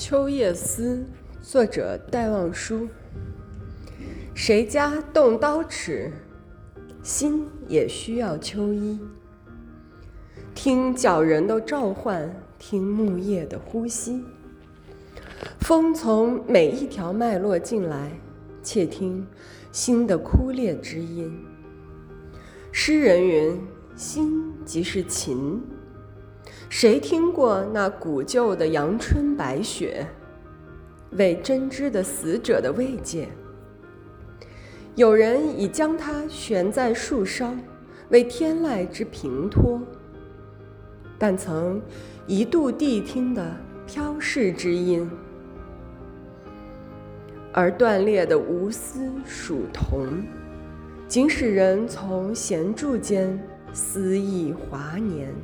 《秋夜思》作者戴望舒。谁家动刀尺，心也需要秋衣。听角人的召唤，听木叶的呼吸。风从每一条脉络进来，窃听心的枯裂之音。诗人云：“心即是琴。”谁听过那古旧的阳春白雪，为真知的死者的慰藉？有人已将它悬在树梢，为天籁之平托。但曾一度谛听的飘逝之音，而断裂的无丝属铜，仅使人从弦柱间思忆华年。